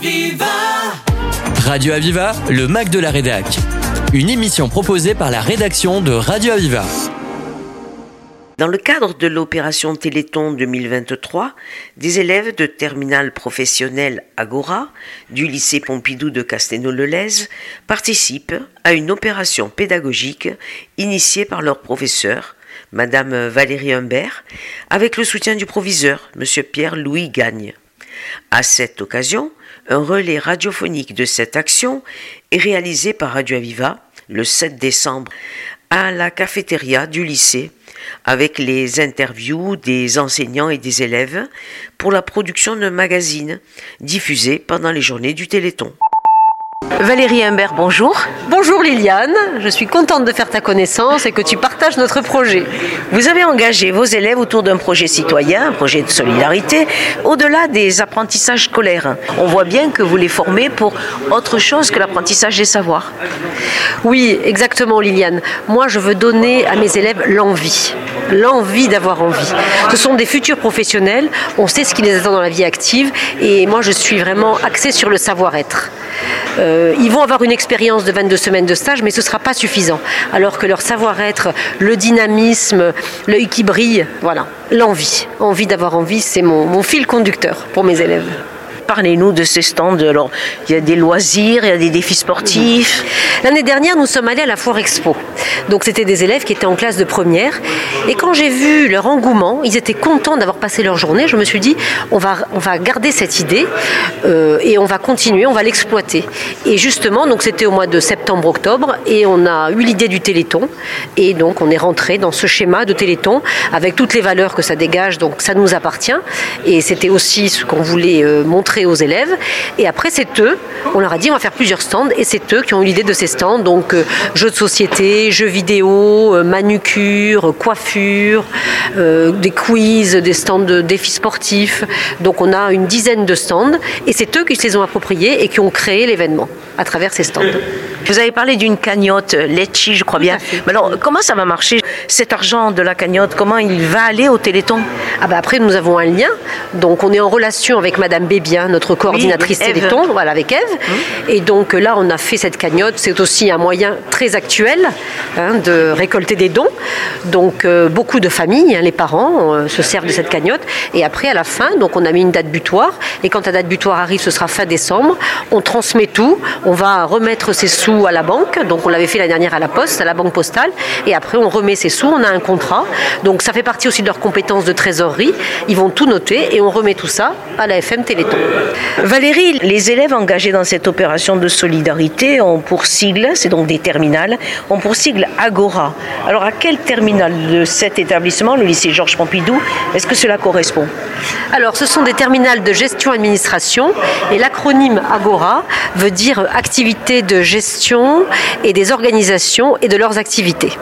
Aviva Radio Aviva, le Mac de la Rédac. Une émission proposée par la rédaction de Radio Aviva. Dans le cadre de l'opération Téléthon 2023, des élèves de terminale professionnelle Agora du lycée Pompidou de Castelnau-le-Lez participent à une opération pédagogique initiée par leur professeur, Madame Valérie Humbert, avec le soutien du proviseur, Monsieur Pierre-Louis Gagne. À cette occasion, un relais radiophonique de cette action est réalisé par Radio Aviva le 7 décembre à la cafétéria du lycée avec les interviews des enseignants et des élèves pour la production d'un magazine diffusé pendant les journées du Téléthon. Valérie Humbert, bonjour. Bonjour Liliane, je suis contente de faire ta connaissance et que tu partages notre projet. Vous avez engagé vos élèves autour d'un projet citoyen, un projet de solidarité, au-delà des apprentissages scolaires. On voit bien que vous les formez pour autre chose que l'apprentissage des savoirs. Oui, exactement Liliane. Moi, je veux donner à mes élèves l'envie l'envie d'avoir envie. Ce sont des futurs professionnels, on sait ce qui les attend dans la vie active et moi je suis vraiment axée sur le savoir-être. Euh, ils vont avoir une expérience de 22 semaines de stage, mais ce ne sera pas suffisant. Alors que leur savoir-être, le dynamisme, l'œil qui brille, voilà, l'envie. Envie d'avoir envie, c'est mon fil conducteur pour mes élèves. Parlez-nous de ces stands. Alors, il y a des loisirs, il y a des défis sportifs. L'année dernière, nous sommes allés à la Foire Expo. Donc, c'était des élèves qui étaient en classe de première. Et quand j'ai vu leur engouement, ils étaient contents d'avoir passé leur journée. Je me suis dit, on va, on va garder cette idée euh, et on va continuer, on va l'exploiter. Et justement, donc c'était au mois de septembre-octobre et on a eu l'idée du Téléthon. Et donc, on est rentré dans ce schéma de Téléthon avec toutes les valeurs que ça dégage. Donc, ça nous appartient. Et c'était aussi ce qu'on voulait euh, montrer aux élèves. Et après, c'est eux, on leur a dit on va faire plusieurs stands, et c'est eux qui ont eu l'idée de ces stands. Donc, euh, jeux de société, jeux vidéo, euh, manucure, coiffure, euh, des quiz, des stands de défis sportifs. Donc, on a une dizaine de stands, et c'est eux qui se les ont appropriés et qui ont créé l'événement à travers ces stands. Vous avez parlé d'une cagnotte Letchi, je crois bien. Mais alors, comment ça va marcher Cet argent de la cagnotte, comment il va aller au Téléthon? Ah bah après, nous avons un lien. Donc, on est en relation avec Madame Bébien, notre coordinatrice Téléthon, voilà, avec Eve. Hum. Et donc là, on a fait cette cagnotte. C'est aussi un moyen très actuel hein, de récolter des dons. Donc, euh, beaucoup de familles, hein, les parents, euh, se servent de cette cagnotte. Et après, à la fin, donc on a mis une date butoir. Et quand la date butoir arrive, ce sera fin décembre. On transmet tout. On va remettre ces sous à la banque. Donc on l'avait fait la dernière à la poste, à la banque postale. Et après on remet ces sous, on a un contrat. Donc ça fait partie aussi de leurs compétences de trésorerie. Ils vont tout noter et on remet tout ça à la FM Téléthon. Valérie, les élèves engagés dans cette opération de solidarité ont pour sigle, c'est donc des terminales, ont pour sigle Agora. Alors à quel terminal de cet établissement, le lycée Georges Pompidou, est-ce que cela correspond? Alors ce sont des terminales de gestion administration et l'acronyme Agora veut dire activité de gestion et des organisations et de leurs activités.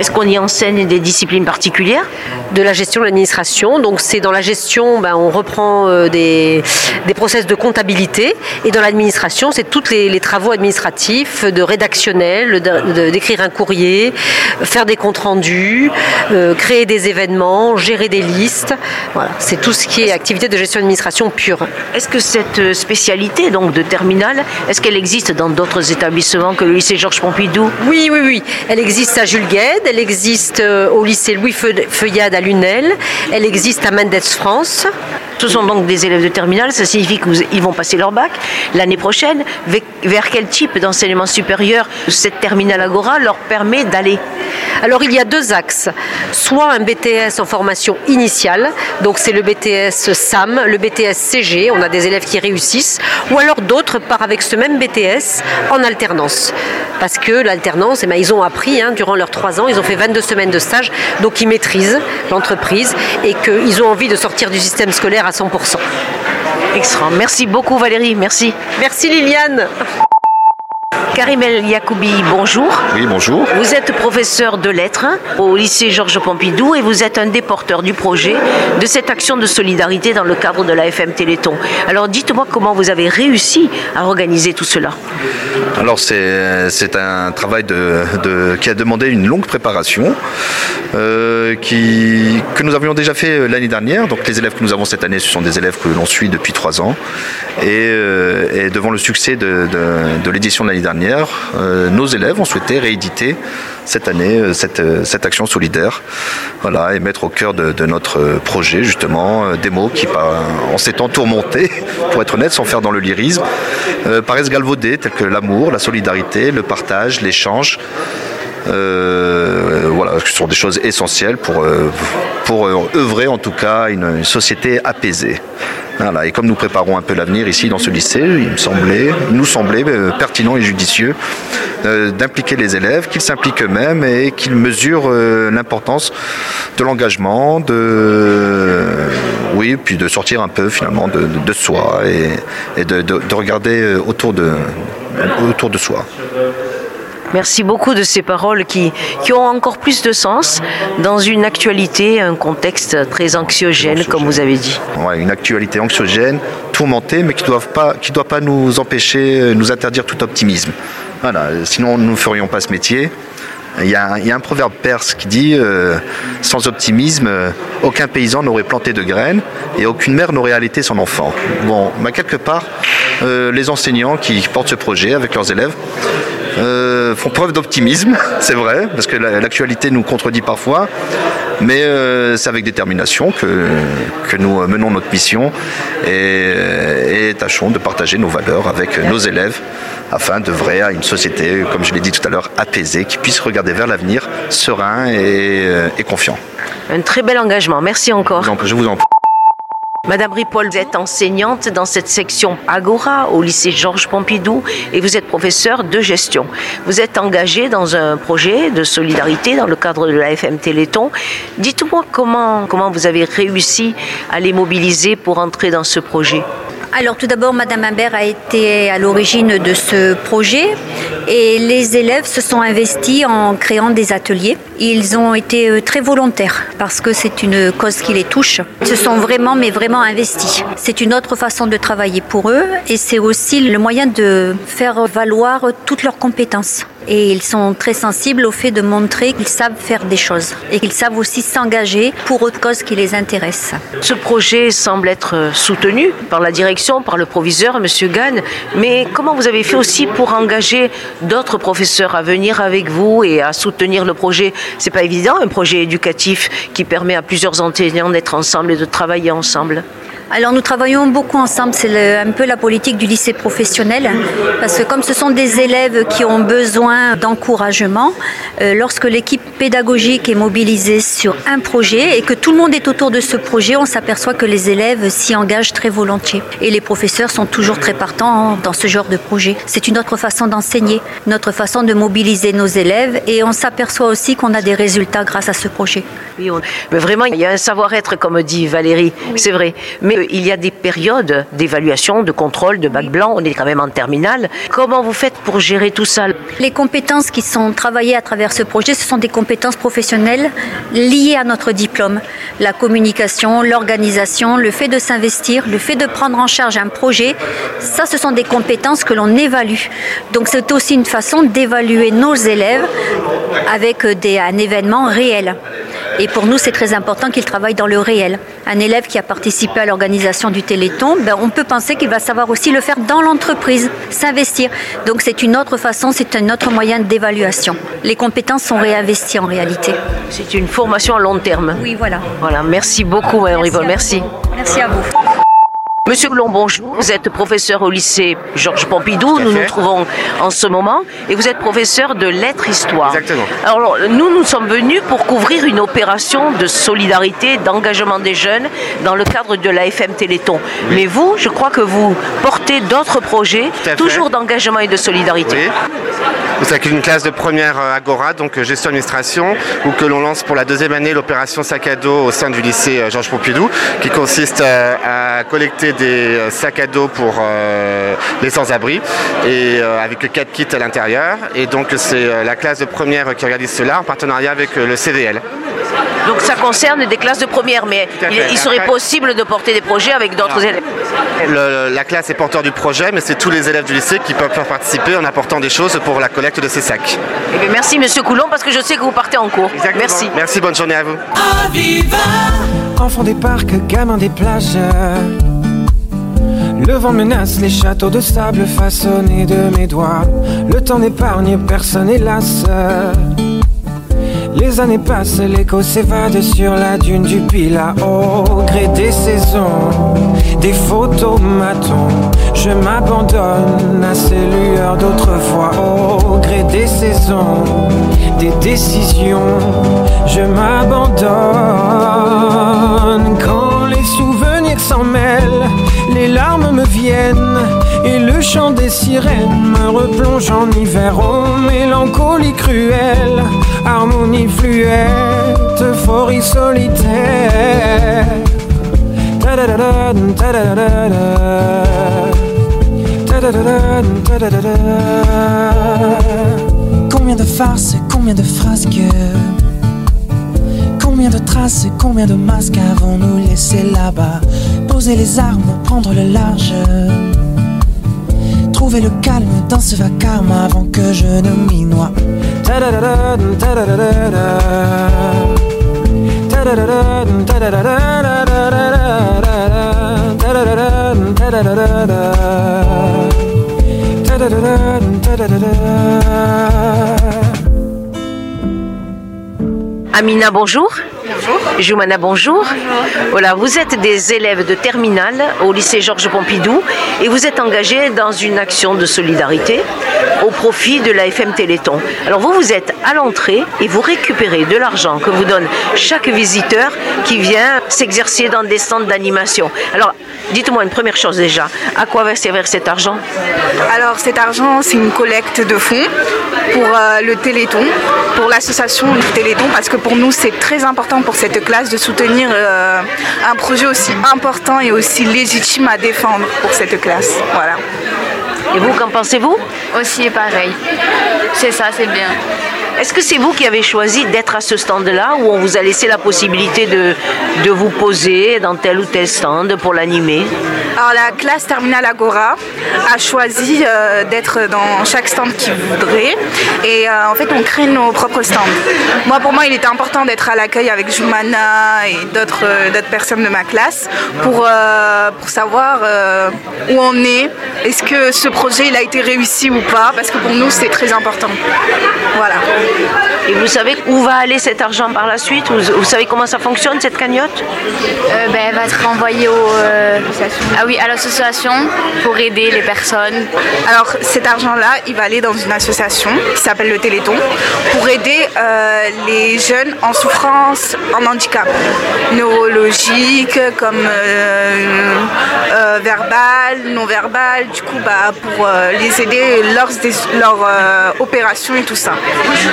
Est-ce qu'on y enseigne des disciplines particulières De la gestion de l'administration. Donc c'est dans la gestion, ben, on reprend euh, des, des process de comptabilité. Et dans l'administration, c'est tous les, travaux administratifs, de rédactionnel, d'écrire un courrier, faire des comptes rendus, euh, créer des événements, gérer des listes. Voilà, c'est tout ce qui est activité de gestion d'administration pure. Est-ce que cette spécialité donc de terminale, est-ce qu'elle existe dans d'autres établissements que le lycée Georges Pompidou? Oui, oui, oui. Elle existe à Jules Gued, elle existe euh, au lycée Louis Feuillade à Lunel, elle existe à Mendes France. Ce sont donc des élèves de terminale, ça signifie qu'ils vont passer leur bac l'année prochaine. Vers quel type d'enseignement supérieur cette terminale Agora leur permet d'aller? Alors il y a deux axes. Soit un BTS en formation initiale, donc c'est le BTS SAM, le BTS CG, on a des élèves qui réussissent, ou alors d'autres partent avec ce même BTS en alternance. Parce que l'alternance, eh ben, ils ont appris hein, durant leurs trois ans, ils ont fait 22 semaines de stage, donc ils maîtrisent l'entreprise et qu'ils ont envie de sortir du système scolaire à 100%. Extra. Merci beaucoup Valérie, merci. Merci Liliane. Karimel Yacoubi, bonjour. Oui, bonjour. Vous êtes professeur de lettres au lycée Georges Pompidou et vous êtes un des porteurs du projet de cette action de solidarité dans le cadre de la FM Téléthon. Alors dites-moi comment vous avez réussi à organiser tout cela. Alors c'est un travail qui a demandé une longue préparation, euh, que nous avions déjà fait l'année dernière. Donc les élèves que nous avons cette année, ce sont des élèves que l'on suit depuis trois ans. Et, euh, devant le succès de, l'édition de l'année dernière, euh, nos élèves ont souhaité rééditer cette année cette, cette action solidaire. Voilà, et mettre au cœur de, notre projet justement des mots qui, en ces temps tourmentés, pour être honnête, sans faire dans le lyrisme, paraissent galvaudés, tels que l'amour, la solidarité, le partage, l'échange. Euh, voilà, ce sont des choses essentielles pour, euh, pour œuvrer en tout cas une, une société apaisée. Voilà, et comme nous préparons un peu l'avenir ici dans ce lycée, il me semblait, nous semblait euh, pertinent et judicieux d'impliquer les élèves, qu'ils s'impliquent eux-mêmes et qu'ils mesurent l'importance de l'engagement, de oui, puis de sortir un peu finalement de, de, soi et, et de, de, regarder autour de, autour de soi. Merci beaucoup de ces paroles qui, qui ont encore plus de sens dans une actualité, un contexte très anxiogène, comme vous avez dit. Ouais, une actualité anxiogène, tourmentée, mais qui ne doit pas nous empêcher, nous interdire tout optimisme. Voilà, sinon nous ne ferions pas ce métier. Il y, a, un proverbe perse qui dit euh, Sans optimisme, euh, aucun paysan n'aurait planté de graines et aucune mère n'aurait allaité son enfant. Bon, bah, quelque part, euh, les enseignants qui portent ce projet avec leurs élèves font preuve d'optimisme, c'est vrai, parce que l'actualité nous contredit parfois, mais c'est avec détermination que, que, nous menons notre mission et, et tâchons de partager nos valeurs avec nos élèves afin d'œuvrer à une société, comme je l'ai dit tout à l'heure, apaisée, qui puisse regarder vers l'avenir serein et, euh, confiant. Un très bel engagement. Merci encore. Je vous en prie. Madame Ripoll, vous êtes enseignante dans cette section Agora au lycée Georges Pompidou et vous êtes professeure de gestion. Vous êtes engagée dans un projet de solidarité dans le cadre de la FM Téléthon. Dites-moi comment, comment vous avez réussi à les mobiliser pour entrer dans ce projet. Alors tout d'abord, Madame Imbert a été à l'origine de ce projet et les élèves se sont investis en créant des ateliers. Ils ont été euh, très volontaires parce que c'est une cause qui les touche. Ils se sont vraiment, mais vraiment investis. C'est une autre façon de travailler pour eux et c'est aussi le moyen de faire valoir toutes leurs compétences et ils sont très sensibles au fait de montrer qu'ils savent faire des choses et qu'ils savent aussi s'engager pour autre cause qui les intéresse. Ce projet semble être soutenu par la direction, par le proviseur, M. Gann, mais comment vous avez fait aussi pour engager d'autres professeurs à venir avec vous et à soutenir le projet C'est pas évident, un projet éducatif qui permet à plusieurs enseignants d'être ensemble et de travailler ensemble. Alors nous travaillons beaucoup ensemble, c'est un peu la politique du lycée professionnel, parce que comme ce sont des élèves qui ont besoin d'encouragement, euh, lorsque l'équipe pédagogique est mobilisée sur un projet et que tout le monde est autour de ce projet, on s'aperçoit que les élèves s'y engagent très volontiers. Et les professeurs sont toujours très partants dans ce genre de projet. C'est une autre façon d'enseigner, notre façon de mobiliser nos élèves et on s'aperçoit aussi qu'on a des résultats grâce à ce projet. Oui, mais vraiment, il y a un savoir-être, comme dit Valérie, c'est vrai. Mais il y a des périodes d'évaluation, de contrôle, de bac blanc. On est quand même en terminale. Comment vous faites pour gérer tout ça? Les compétences qui sont travaillées à travers ce projet, ce sont des compétences professionnelles liées à notre diplôme. La communication, l'organisation, le fait de s'investir, le fait de prendre en charge un projet, ça, ce sont des compétences que l'on évalue. Donc c'est aussi une façon d'évaluer nos élèves avec des, un événement réel. Et pour nous, c'est très important qu'ils travaillent dans le réel. Un élève qui a participé à l'organisation du Téléthon, ben, on peut penser qu'il va savoir aussi le faire dans l'entreprise, s'investir. Donc c'est une autre façon, c'est un autre moyen d'évaluation. Les compétences sont réinvesties en réalité. C'est une formation à long terme. Oui, voilà. Voilà, merci beaucoup, Mme Rivol. Merci. Merci à vous. Monsieur Glon, bonjour. Vous êtes professeur au lycée Georges Pompidou. Nous nous trouvons en ce moment. Et vous êtes professeur de lettres histoire. Exactement. Alors, nous, nous sommes venus pour couvrir une opération de solidarité, d'engagement des jeunes dans le cadre de la FM Téléthon. Mais vous, je crois que vous portez d'autres projets, toujours d'engagement et de solidarité. Oui. Vous avez une classe de première euh, Agora, donc euh, gestion administration, ou que l'on lance pour la deuxième année l'opération sac à dos au sein du lycée euh, Georges Pompidou, qui consiste à collecter des sacs à dos pour les sans-abri et avec quatre kits à l'intérieur. Et donc c'est la classe de première qui organise cela en partenariat avec le CVL. Donc ça concerne des classes de première, mais il, serait possible de porter des projets avec d'autres élèves. La classe est porteur du projet, mais c'est tous les élèves du lycée qui peuvent participer en apportant des choses pour la collecte de ces sacs. Eh merci Monsieur Coulon parce que je sais que vous partez en cours. Merci. Merci, bonne journée à vous. Enfant des parcs, gamin des plages. Le vent menace les châteaux de sable façonnés de mes doigts. Le temps n'épargne personne, hélas. Les années passent, l'écho s'évade sur la dune du Pila au gré des saisons, des photomatons. Je m'abandonne à ces lueurs d'autrefois au gré des saisons, des décisions. Je m'abandonne quand les souvenirs s'en mêlent, les larmes me viennent chant des sirènes me replonge en hiver. Oh, mélancolie cruelle, harmonie fluette, euphorie solitaire. Combien de farces, combien de frasques Combien de traces, combien de masques avons-nous laissé là-bas? Poser les armes, prendre le large Le calme dans ce vacarme avant que je ne noie Amina, bonjour. Bonjour. Joumana, bonjour. Voilà, vous êtes des élèves de terminale au lycée Georges Pompidou et vous êtes engagés dans une action de solidarité au profit de la FM Téléthon. Alors vous, vous êtes à l'entrée et vous récupérez de l'argent que vous donne chaque visiteur qui vient s'exercer dans des stands d'animation. Alors, dites-moi une première chose déjà, à quoi va servir cet argent? Alors cet argent, c'est une collecte de fonds pour euh, le Téléthon, pour l'association Téléthon, parce que pour nous, c'est très important pour cette classe de soutenir euh, un projet aussi important et aussi légitime à défendre pour cette classe. Voilà. Et vous, qu'en pensez-vous? Aussi pareil. C'est ça, c'est bien. Est-ce que c'est vous qui avez choisi d'être à ce stand-là ou on vous a laissé la possibilité de, de vous poser dans tel ou tel stand pour l'animer? Alors la classe Terminale Agora a choisi euh, d'être dans chaque stand qu'ils voudraient et euh, en fait on crée nos propres stands. Moi pour moi il était important d'être à l'accueil avec Jumana et d'autres euh, d'autres personnes de ma classe pour, pour savoir où on est. Est-ce que ce projet il a été réussi ou pas? Parce que pour nous c'est très important. Voilà. Et vous savez où va aller cet argent par la suite? Vous, savez comment ça fonctionne cette cagnotte? Euh, ben, Elle va être envoyée au, euh, ah oui, à l'association pour aider les personnes. Alors cet argent-là, il va aller dans une association qui s'appelle le Téléthon pour aider euh, les jeunes en souffrance, en handicap neurologique, comme verbal, non verbal, du coup bah, pour les aider lors des leur, opérations et tout ça.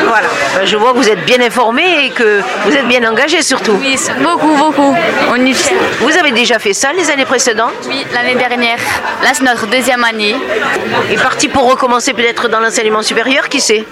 Voilà. Euh, je vois que vous êtes bien informé et que vous êtes bien engagé surtout. Oui, beaucoup, beaucoup. On y Vous avez déjà fait ça les années précédentes? Oui, l'année dernière. Là, c'est notre deuxième année. Et parti pour recommencer peut-être dans l'enseignement supérieur, qui sait?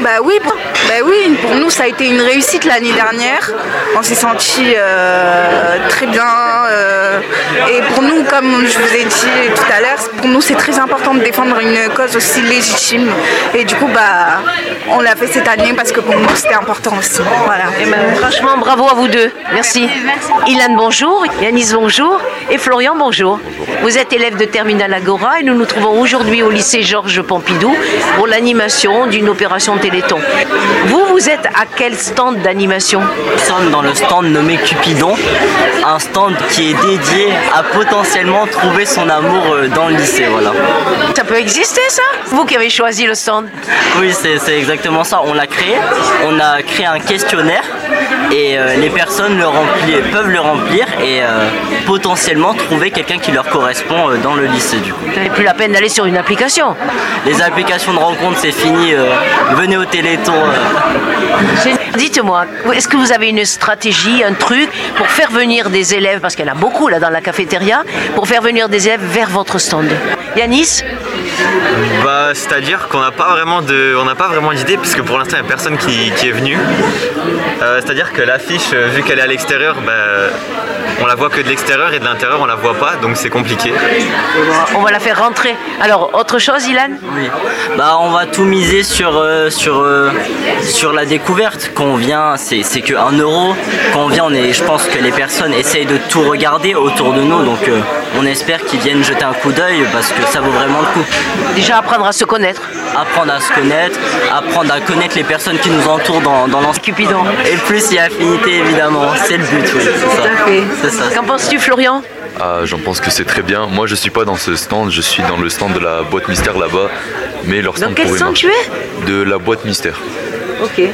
Bah oui, bah oui, pour nous, ça a été une réussite l'année dernière. On s'est senti euh, très bien. Euh, et pour nous, comme je vous ai dit tout à l'heure, pour nous, c'est très important de défendre une cause aussi légitime. Et du coup, bah, on l'a fait cette année parce que pour nous c'était important aussi. Voilà. Et eh ben, franchement, bravo à vous deux. Merci. Ilan, bonjour. Yanis, bonjour. Et Florian, bonjour. Vous êtes élève de Terminal Agora et nous nous trouvons aujourd'hui au lycée Georges Pompidou pour l'animation d'une opération Téléthon. Vous, vous êtes à quel stand d'animation? Nous sommes dans le stand nommé Cupidon, un stand qui est dédié à potentiellement trouver son amour euh, dans le lycée. Voilà. Ça peut exister ça? Vous qui avez choisi le stand? Oui, c'est exactement ça. On l'a créé. On a créé un questionnaire et euh, les personnes le peuvent le remplir et euh, potentiellement trouver quelqu'un qui leur correspond euh, dans le lycée du coup. Vous plus la peine d'aller sur une application. Les applications de rencontre c'est fini, venez au Téléthon. Dites-moi, est-ce que vous avez une stratégie, un truc pour faire venir des élèves, parce qu'il y en a beaucoup là dans la cafétéria, pour faire venir des élèves vers votre stand? Yanis? Bah, C'est-à-dire qu'on n'a pas vraiment de, on n'a pas vraiment d'idée puisque pour l'instant il n'y a personne qui, est venu. Euh, c'est-à-dire que l'affiche, euh, vu qu'elle est à l'extérieur, bah, on la voit que de l'extérieur et de l'intérieur on la voit pas, donc c'est compliqué. On va la faire rentrer. Alors, autre chose, Ilan? Oui. Bah, on va tout miser sur, euh, sur, euh, sur la découverte. Quand on vient, c'est c'est que 1 euro. Quand on vient, on est, je pense que les personnes essayent de tout regarder autour de nous. Donc, euh, on espère qu'ils viennent jeter un coup d'œil parce que ça vaut vraiment le coup. Déjà apprendre à se connaître. Apprendre à se connaître, apprendre à connaître les personnes qui nous entourent dans, dans l'ensemble. Cupidon. Et plus il y a affinité, évidemment. C'est le but, oui. C'est ça. C'est ça. Qu'en penses-tu, Florian? Ah, J'en pense que c'est très bien. Moi, je suis pas dans ce stand, je suis dans le stand de la boîte mystère là-bas. Mais leur stand Dans quel stand marcher. tu es? De la boîte mystère. Ok. Et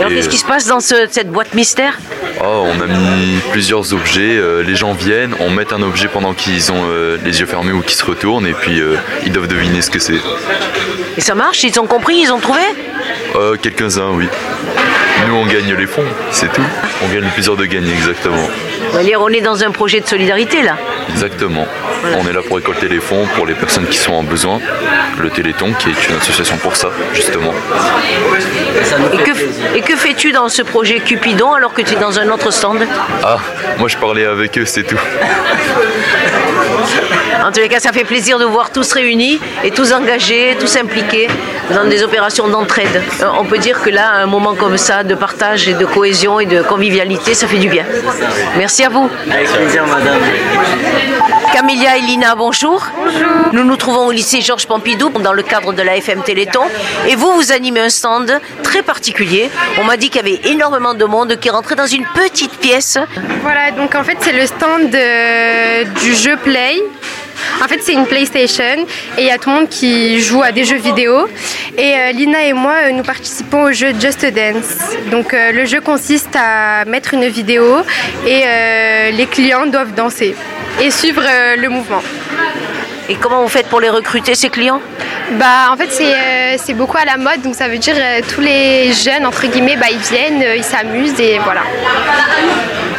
alors, qu'est-ce qui se passe dans ce- cette boîte mystère? On a mis plusieurs objets. euh, les gens viennent, on met un objet pendant qu'ils ont euh, les yeux fermés ou qu'ils se retournent, et puis euh, ils doivent deviner ce que c'est. Et ça marche Ils ont compris Ils ont trouvé? Euh, Quelques-uns, oui. Nous, on gagne les fonds, c'est tout. On gagne le plaisir de gagner, exactement. On va dire, on est dans un projet de solidarité là. Exactement. On est là pour récolter les fonds pour les personnes qui sont en besoin. Le Téléthon, qui est une association pour ça, justement. Et que, et que fais-tu dans ce projet Cupidon alors que tu es dans un autre stand? Ah, moi je parlais avec eux, c'est tout. En tous les cas, ça fait plaisir de voir tous réunis et tous engagés, tous impliqués dans des opérations d'entraide. Euh, On peut dire que là, un moment comme ça, de partage et de cohésion et de convivialité, ça fait du bien. Merci à vous. Avec plaisir, madame. Camélia et Lina, bonjour. Nous nous trouvons au lycée Georges Pompidou dans le cadre de la FM Téléthon. Et vous, vous animez un stand très particulier. On m'a dit qu'il y avait énormément de monde qui rentrait dans une petite pièce. Voilà, donc en fait c'est le stand euh, du jeu Play. En fait c'est une PlayStation et il y a tout le monde qui joue à des jeux vidéo. Et euh, Lina et moi euh, nous participons au jeu Just Dance. Donc euh, le jeu consiste à mettre une vidéo et les clients doivent danser et suivre le mouvement. Et comment vous faites pour les recruter, ces clients? Bah en fait c'est euh, beaucoup à la mode donc ça veut dire euh, tous les jeunes entre guillemets bah, ils viennent, euh, ils s'amusent et voilà.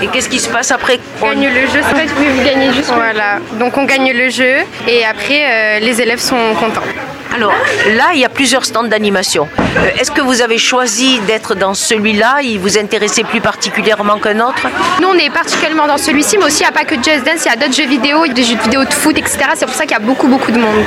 Et qu'est-ce qui se passe après On gagne le jeu, en fait oui vous gagnez juste voilà. Donc on gagne le jeu et après euh, les élèves sont contents. Alors là, il y a plusieurs stands d'animation. Euh, Est-ce que vous avez choisi d'être dans celui-là? Il vous intéressait plus particulièrement qu'un autre? Nous, on est particulièrement dans celui-ci, mais aussi, il n'y a pas que Just Dance, il y a d'autres jeux vidéo, des jeux vidéo de foot, etc. C'est pour ça qu'il y a beaucoup, beaucoup de monde.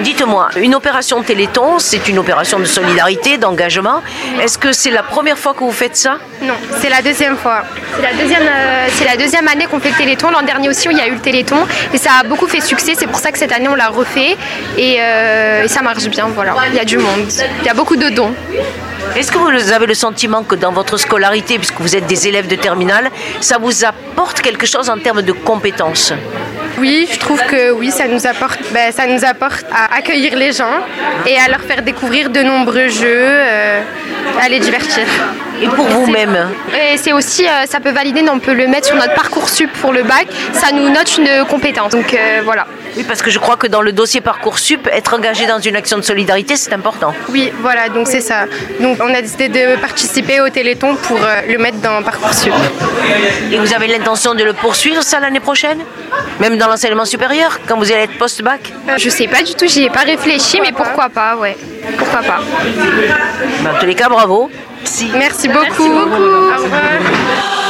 Dites-moi, une opération Téléthon, c'est une opération de solidarité, d'engagement. Est-ce que c'est la première fois que vous faites ça? Non, c'est la deuxième fois. C'est la deuxième, euh, c'est la deuxième année qu'on fait le Téléthon. L'an dernier aussi, il y a eu le Téléthon et ça a beaucoup fait succès. C'est pour ça que cette année, on l'a refait et, euh, et ça marche bien. Voilà, il y a du monde, il y a beaucoup de dons. Est-ce que vous avez le sentiment que dans votre scolarité, puisque vous êtes des élèves de terminale, ça vous apporte quelque chose en termes de compétences Oui, je trouve que oui, ça nous apporte, ben, ça nous apporte à accueillir les gens et à leur faire découvrir de nombreux jeux, euh, à les divertir. Et pour vous-même Et c'est aussi, euh, ça peut valider, on peut le mettre sur notre parcours sup pour le bac, ça nous note une compétence. Donc euh, voilà. Oui, parce que je crois que dans le dossier Parcoursup, être engagé dans une action de solidarité, c'est important. Oui, voilà, donc c'est ça. Donc on a décidé de participer au Téléthon pour euh, le mettre dans Parcoursup. Et vous avez l'intention de le poursuivre ça l'année prochaine? Même dans l'enseignement supérieur, quand vous allez être post-bac? Euh, je sais pas du tout, j'y ai pas réfléchi, mais pourquoi pas, ouais. Pourquoi pas. Mais En tous les cas, bravo. Merci beaucoup. Au revoir.